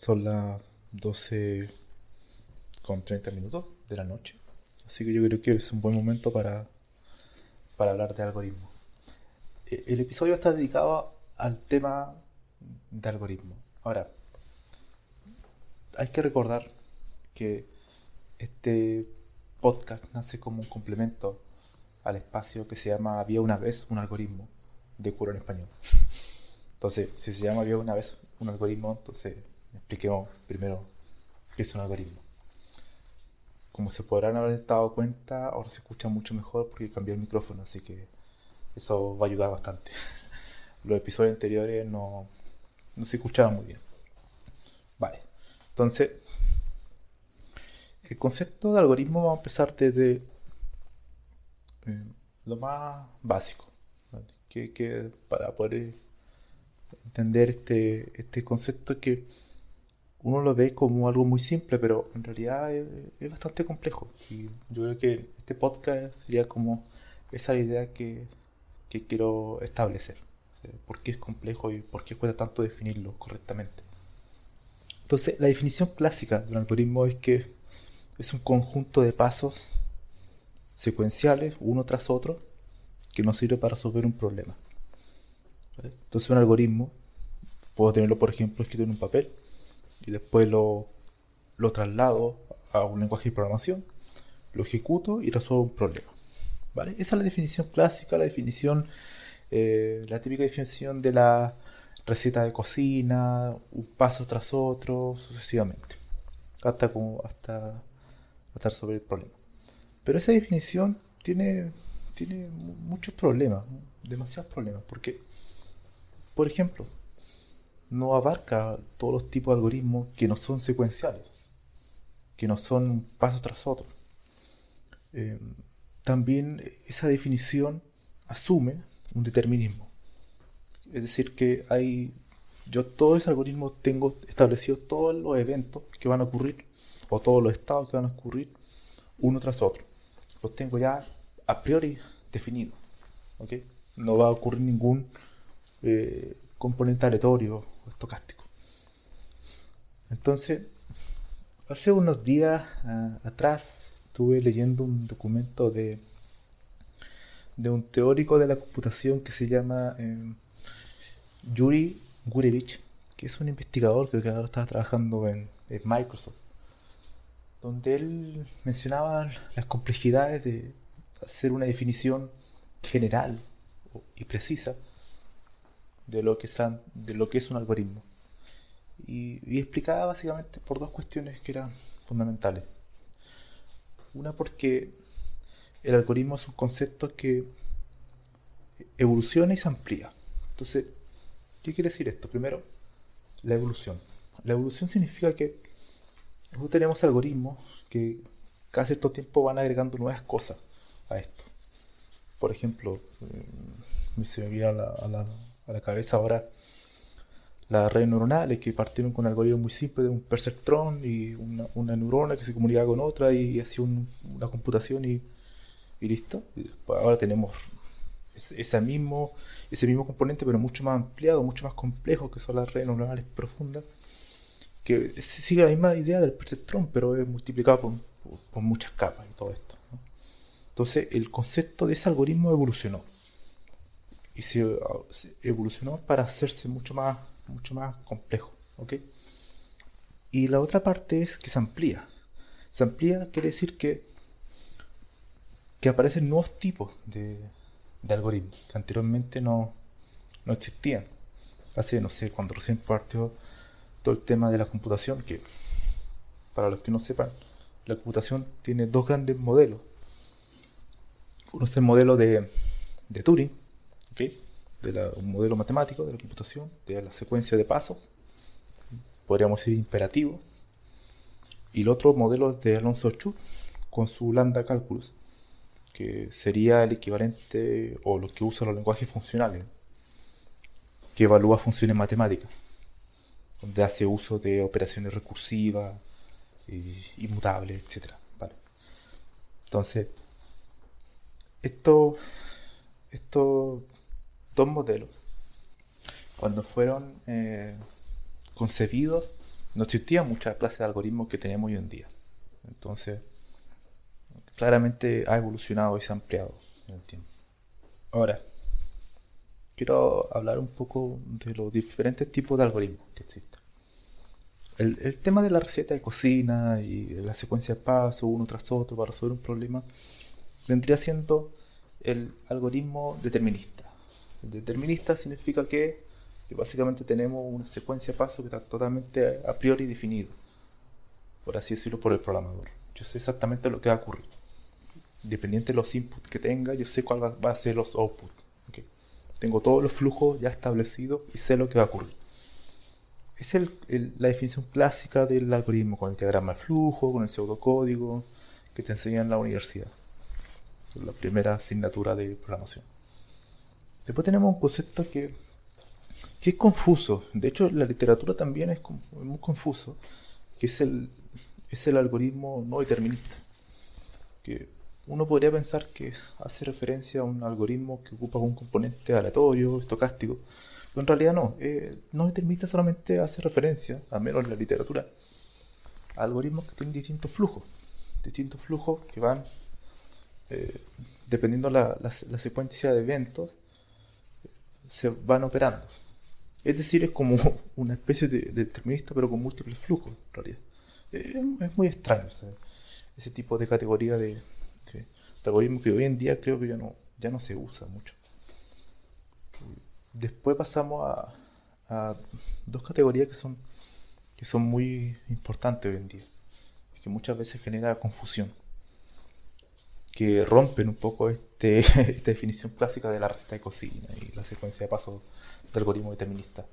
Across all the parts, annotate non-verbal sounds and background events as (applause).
son las 12 con 30 minutos de la noche. Así que yo creo que es un buen momento para, para hablar de algoritmos. E, el episodio está dedicado al tema de algoritmos. Ahora, hay que recordar que este podcast nace como un complemento al espacio que se llama Había una vez un algoritmo de cura en español. (laughs) Entonces, si se llama Había una vez un algoritmo, entonces expliquemos primero qué es un algoritmo. Como se podrán haber dado cuenta, ahora se escucha mucho mejor porque cambié el micrófono, así que eso va a ayudar bastante. (laughs) Los episodios anteriores no, no se escuchaban muy bien. Vale, entonces, el concepto de algoritmo va a empezar desde eh, lo más básico, que, que para poder entender este, este concepto que uno lo ve como algo muy simple, pero en realidad es, bastante complejo. Y yo creo que este podcast sería como esa idea que, que quiero establecer. ¿Por qué es complejo y por qué cuesta tanto definirlo correctamente? Entonces, la definición clásica de un algoritmo es que es un conjunto de pasos secuenciales, uno tras otro, que nos sirve para resolver un problema. Entonces, un algoritmo Puedo tenerlo, por ejemplo, escrito en un papel y después lo, lo traslado a un lenguaje de programación, lo ejecuto y resuelvo un problema. ¿Vale? Esa es la definición clásica, la definición, eh, la típica definición de la receta de cocina, un paso tras otro, sucesivamente, hasta, como, hasta, hasta resolver el problema. Pero esa definición tiene, tiene muchos problemas, demasiados problemas, porque, por ejemplo, no abarca todos los tipos de algoritmos que no son secuenciales, que no son paso tras otro. Eh, también esa definición asume un determinismo. Es decir, que hay. Yo todo ese algoritmo tengo establecido todos los eventos que van a ocurrir, o todos los estados que van a ocurrir, uno tras otro. Los tengo ya a priori definidos. No va a ocurrir ningún eh, componente aleatorio estocástico. Entonces, hace unos días ah, atrás estuve leyendo un documento de, de un teórico de la computación que se llama eh, Yuri Gurevich, que es un investigador que ahora está trabajando en, Microsoft, donde él mencionaba las complejidades de hacer una definición general y precisa de lo que, es un algoritmo. Y, explicaba básicamente por dos cuestiones que eran fundamentales. Una porque el algoritmo es un concepto que evoluciona y se amplía. Entonces, ¿qué quiere decir esto? Primero, la evolución. La evolución significa que tenemos algoritmos que cada cierto tiempo van agregando nuevas cosas a esto. Por ejemplo, me se me viene a la cabeza ahora las redes neuronales que partieron con algoritmos muy simples de un perceptrón y una, una neurona que se comunicaba con otra y hacía una computación y, y listo. Y ahora tenemos ese, mismo, ese mismo componente, pero mucho más ampliado, mucho más complejo, que son las redes neuronales profundas, que sigue la misma idea del perceptrón, pero es multiplicado por, por, muchas capas y todo esto. Entonces, el concepto de ese algoritmo evolucionó. Y se, evolucionó para hacerse mucho más, mucho más complejo. ¿ok? Y la otra parte es que se amplía. Se amplía quiere decir que, que aparecen nuevos tipos de, de algoritmos que anteriormente no, no existían. Hace, no sé, cuando recién partió todo el tema de la computación, que para los que no sepan, la computación tiene dos grandes modelos. Uno es el modelo de, de Turing, de un modelo matemático de la computación, de la secuencia de pasos, podríamos decir imperativo. Y el otro modelo es de Alonso Chu, con su lambda calculus, que sería el equivalente o lo que usa los lenguajes funcionales, que evalúa funciones matemáticas, donde hace uso de operaciones recursivas, inmutables, etc. Vale. Entonces, estos, estos dos modelos, cuando fueron eh, concebidos, no existían muchas clases de algoritmos que tenemos hoy en día. Entonces, claramente ha evolucionado y se ha ampliado en el tiempo. Ahora, quiero hablar un poco de los diferentes tipos de algoritmos que existen. El, tema de la receta de cocina y la secuencia de pasos uno tras otro para resolver un problema vendría siendo el algoritmo determinista. Determinista significa que, que básicamente tenemos una secuencia de pasos que está totalmente a priori definido, por así decirlo, por el programador. Yo sé exactamente lo que va a ocurrir dependiente de los inputs que tenga, yo sé cuál va, a ser los outputs. Tengo todos los flujos ya establecidos y sé lo que va a ocurrir. Es la definición clásica del algoritmo, con el diagrama de flujo, con el pseudocódigo que te enseñan en la universidad. La primera asignatura de programación. Después tenemos un concepto que, que es confuso. De hecho, la literatura también es, muy confuso, que es el, es el algoritmo no determinista. Que uno podría pensar que hace referencia a un algoritmo que ocupa un componente aleatorio, estocástico, pero en realidad no. Eh, no determinista solamente hace referencia, al menos en la literatura, a algoritmos que tienen distintos flujos, distintos flujos que van, eh, dependiendo la, la, secuencia de eventos, se van operando. Es decir, es como (laughs) una especie de, determinista, pero con múltiples flujos, en realidad. Es muy extraño ese tipo de categoría de, algoritmo que hoy en día creo que ya no, ya no se usa mucho. Después pasamos a, a dos categorías que son, que son muy importantes hoy en día, que muchas veces genera confusión, que rompen un poco este, (laughs) esta definición clásica de la receta de cocina y la secuencia de pasos del algoritmo determinista,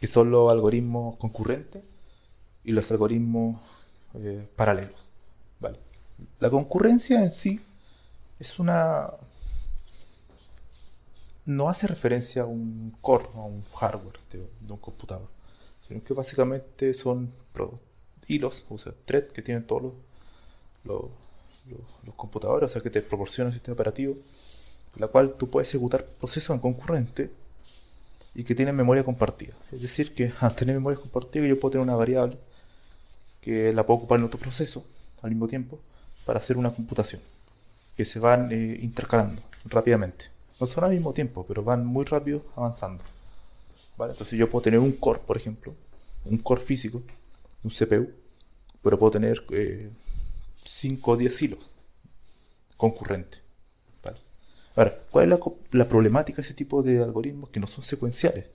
que son los algoritmos concurrentes y los algoritmos eh, paralelos. ¿vale? La concurrencia en sí es una... no hace referencia a un core, a un hardware de, un computador, sino que básicamente son hilos, o sea, threads que tienen todos los, computadores, o sea, que te proporciona un sistema operativo, la cual tú puedes ejecutar procesos en concurrente y que tienen memoria compartida. Es decir, que (laughs) al tener memoria compartida yo puedo tener una variable que la puedo ocupar en otro proceso al mismo tiempo para hacer una computación, que se van eh, intercalando rápidamente. No son al mismo tiempo, pero van muy rápido avanzando. ¿Vale? Entonces yo puedo tener un core, por ejemplo, un core físico, un CPU, pero puedo tener 5 o 10 hilos concurrentes. ¿vale? Ahora, ¿cuál es la, problemática de ese tipo de algoritmos que no son secuenciales?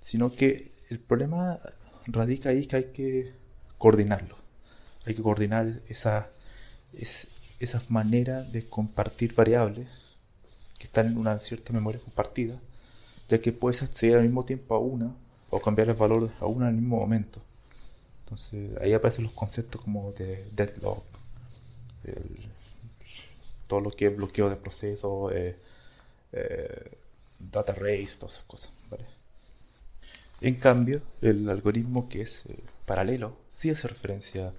Sino que el problema radica ahí que hay que coordinarlo. Hay que coordinar esa, es, esa manera de compartir variables que están en una cierta memoria compartida, ya que puedes acceder al mismo tiempo a una o cambiar el valor a una en el mismo momento. Entonces ahí aparecen los conceptos como de deadlock, todo lo que es bloqueo de procesos, eh, eh, data race, todas esas cosas. En cambio, el algoritmo que es eh, paralelo sí hace referencia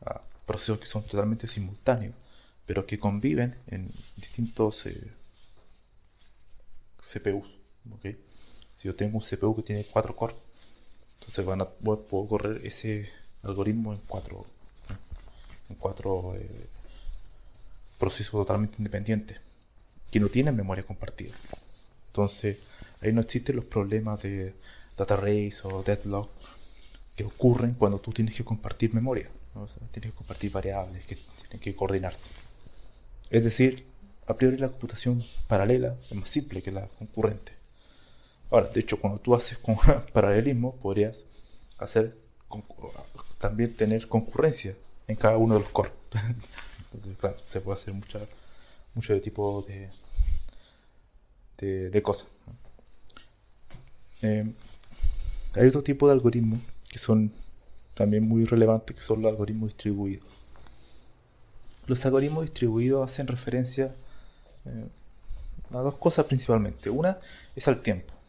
a procesos que son totalmente simultáneos, pero que conviven en distintos eh, CPUs. Si yo tengo un CPU que tiene 4 cores, entonces van a, puedo correr ese algoritmo en 4 en cuatro eh, procesos totalmente independientes que no tienen memoria compartida. Entonces, ahí no existen los problemas de data race o deadlock que ocurren cuando tú tienes que compartir memoria. tienes que compartir variables que tienen que coordinarse. Es decir, a priori la computación paralela es más simple que la concurrente. Ahora, de hecho, cuando tú haces con (laughs) paralelismo, podrías hacer también tener concurrencia en cada uno de los cores. (laughs) Entonces, claro, se puede hacer mucho de tipo de, de, cosas. Eh, hay otro tipo de algoritmos que son también muy relevantes, que son los algoritmos distribuidos. Los algoritmos distribuidos hacen referencia eh, a dos cosas principalmente. Una es al tiempo.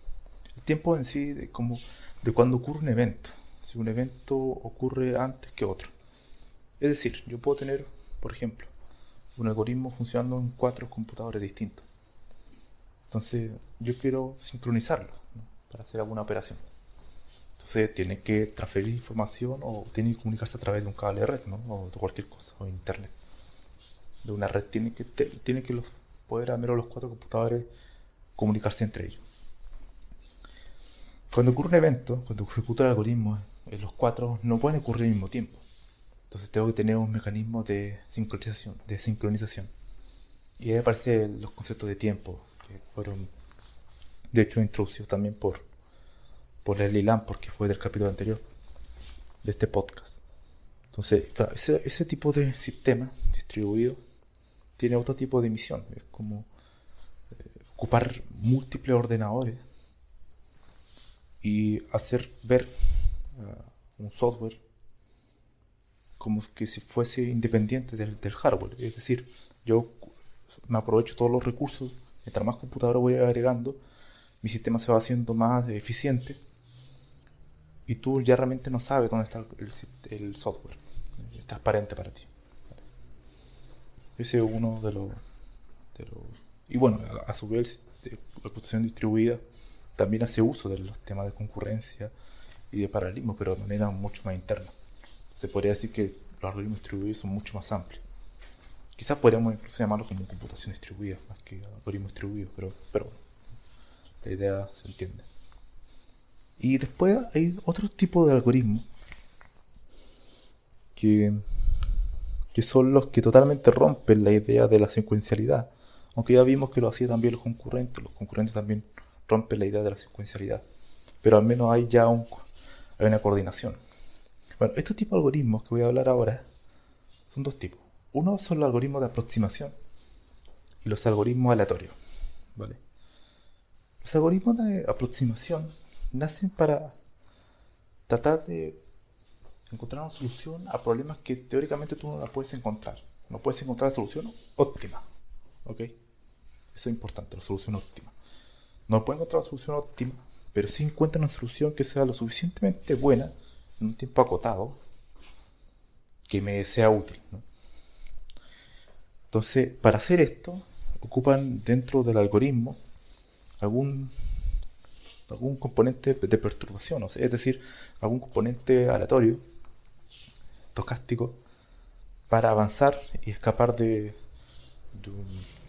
Tiempo en sí de, como de cuando ocurre un evento. Si un evento ocurre antes que otro. Es decir, yo puedo tener, por ejemplo, un algoritmo funcionando en cuatro computadores distintos. Entonces, yo quiero sincronizarlo para hacer alguna operación. Entonces, tiene que transferir información o tiene que comunicarse a través de un cable de red, ¿no? O de cualquier cosa, o internet. De una red tiene que, tiene que poder al menos los cuatro computadores comunicarse entre ellos. Cuando ocurre un evento, cuando ejecuta el algoritmo, eh, los cuatro no pueden ocurrir al mismo tiempo. Entonces tengo que tener un mecanismo de sincronización. De sincronización. Y ahí aparecen los conceptos de tiempo, que fueron de hecho introducidos también por, por Leslie Lamb, porque fue del capítulo anterior de este podcast. Entonces, claro, ese, ese tipo de sistema distribuido tiene otro tipo de misión. Es como eh, ocupar múltiples ordenadores y hacer ver uh, un software como que si fuese independiente del, hardware. Es decir, yo me aprovecho todos los recursos, mientras más computadores voy agregando, mi sistema se va haciendo más eficiente y tú ya realmente no sabes dónde está el, software. Es transparente para ti. Ese es uno de los... y bueno, a, su vez, la computación distribuida también hace uso de los temas de concurrencia y de paralelismo, pero de manera mucho más interna se podría decir que los algoritmos distribuidos son mucho más amplios. Quizás podríamos incluso llamarlo como computación distribuida, más que algoritmo distribuido, pero, pero la idea se entiende. Y después hay otro tipo de algoritmos que, que son los que totalmente rompen la idea de la secuencialidad. Aunque ya vimos que lo hacía también los concurrentes, los concurrentes también rompen la idea de la secuencialidad. Pero al menos hay ya un, hay una coordinación. Bueno, estos tipos de algoritmos que voy a hablar ahora son dos tipos. Uno son los algoritmos de aproximación y los algoritmos aleatorios. ¿vale? Los algoritmos de aproximación nacen para tratar de encontrar una solución a problemas que teóricamente tú no la puedes encontrar. No puedes encontrar la solución óptima. ¿Ok? Eso es importante, la solución óptima. No puedes encontrar la solución óptima, pero sí encuentran una solución que sea lo suficientemente buena en un tiempo acotado que me sea útil. Entonces, para hacer esto, ocupan dentro del algoritmo algún, algún componente de perturbación, es decir, algún componente aleatorio, tocástico, para avanzar y escapar de, de, un,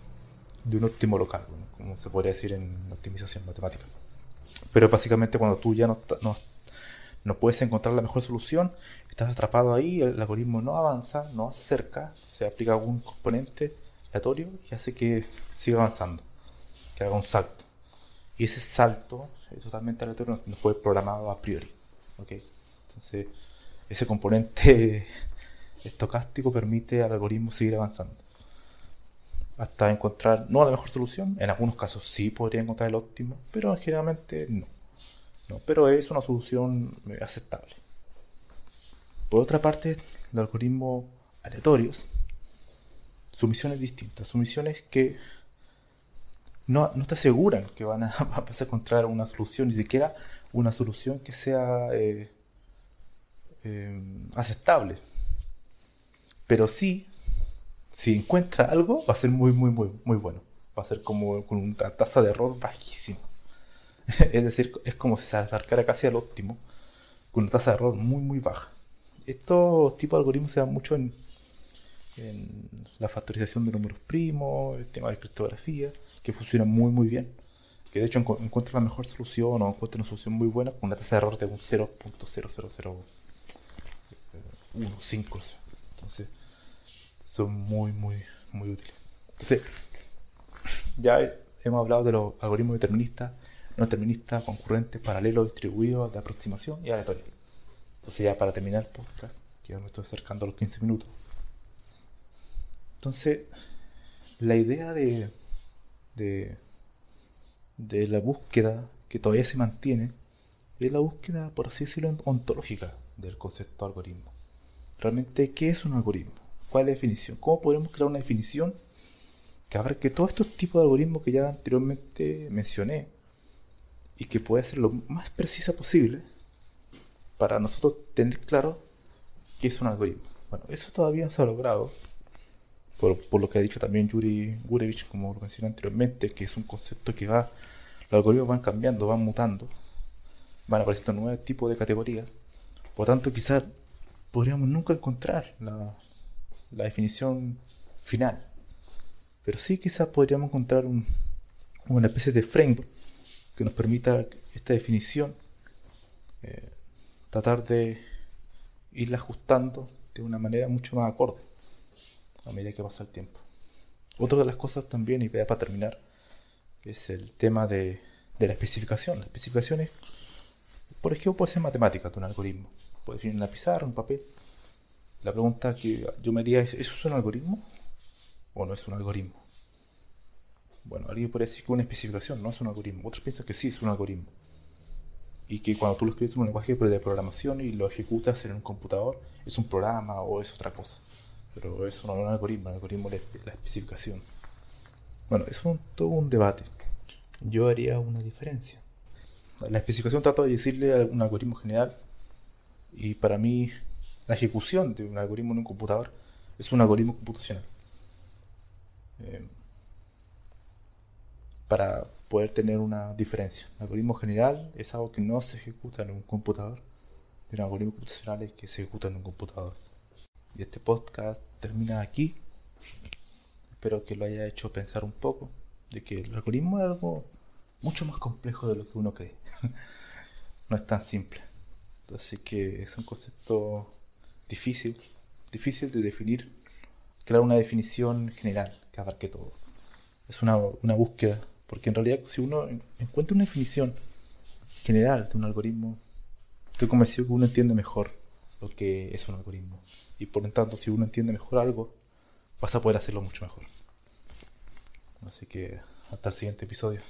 óptimo local, como se podría decir en optimización matemática. Pero básicamente cuando tú ya no, no, no puedes encontrar la mejor solución, estás atrapado ahí, el algoritmo no avanza, no se acerca, se aplica algún componente aleatorio y hace que siga avanzando, que haga un salto. Y ese salto es totalmente aleatorio, no fue programado a priori. Entonces, ese componente (laughs) estocástico permite al algoritmo seguir avanzando. Hasta encontrar, no la mejor solución, en algunos casos sí podría encontrar el óptimo, pero generalmente no pero es una solución eh, aceptable. Por otra parte, los algoritmos aleatorios, su misión es distinta. Su que no, no te aseguran que van a, (laughs) vas a encontrar una solución, ni siquiera una solución que sea eh, eh, aceptable. Pero sí, si encuentra algo, va a ser muy, muy, muy, muy bueno. Va a ser como con una tasa de error bajísima. (laughs) es decir, es como si se acercara casi al óptimo, con una tasa de error muy, muy baja. Estos tipos de algoritmos se dan mucho en, en la factorización de números primos, el tema de criptografía, que funcionan muy, muy bien. Que de hecho encuentran la mejor solución o encuentran una solución muy buena con una tasa de error de un 0.0001. Entonces, son muy, muy, muy útiles. Entonces, ya hemos hablado de los algoritmos deterministas, no deterministas, concurrentes, paralelos, distribuidos, de aproximación y aleatorios. Entonces, ya para terminar el podcast, que ya me estoy acercando a los 15 minutos. Entonces, la idea de, de, de la búsqueda que todavía se mantiene es la búsqueda, por así decirlo, ontológica del concepto de algoritmo. Realmente, ¿qué es un algoritmo? ¿Cuál es la definición? ¿Cómo podemos crear una definición que abarque todos estos tipos de algoritmos que ya anteriormente mencioné y que pueda ser lo más precisa posible para nosotros tener claro qué es un algoritmo? Bueno, eso todavía no se ha logrado, por, por lo que ha dicho también Yuri Gurevich, como lo mencioné anteriormente, que es un concepto que va, los algoritmos van cambiando, van mutando, van apareciendo nuevos tipos de categorías. Por tanto, quizás podríamos nunca encontrar la, la definición final. Pero sí quizás podríamos encontrar un, una especie de framework que nos permita esta definición eh, tratar de irla ajustando de una manera mucho más acorde a medida que pasa el tiempo. Otra de las cosas también, y para terminar, es el tema de, de la especificación. La especificación es, por ejemplo, puede ser matemática de un algoritmo. Puede ser en la pizarra, en papel. La pregunta que yo me haría es, ¿eso es un algoritmo o no es un algoritmo? Bueno, alguien puede decir que una especificación no es un algoritmo. Otros piensan que sí es un algoritmo. Y que cuando tú lo escribes en un lenguaje de programación y lo ejecutas en un computador, es un programa o es otra cosa. Pero eso no es un algoritmo, el algoritmo es la especificación. Bueno, es todo un debate. Yo haría una diferencia. La especificación trata de decirle a un algoritmo general y para mí la ejecución de un algoritmo en un computador es un algoritmo computacional. Eh, para poder tener una diferencia. El algoritmo general es algo que no se ejecuta en un computador, y un algoritmo computacional es que se ejecuta en un computador. Y este podcast termina aquí. Espero que lo haya hecho pensar un poco de que el algoritmo es algo mucho más complejo de lo que uno cree. (laughs) no es tan simple. Así que es un concepto difícil, difícil de definir, crear una definición general que abarque todo. Es una, una búsqueda porque en realidad, si uno encuentra una definición general de un algoritmo, estoy convencido que uno entiende mejor lo que es un algoritmo. Y por lo tanto, si uno entiende mejor algo, vas a poder hacerlo mucho mejor. Así que hasta el siguiente episodio.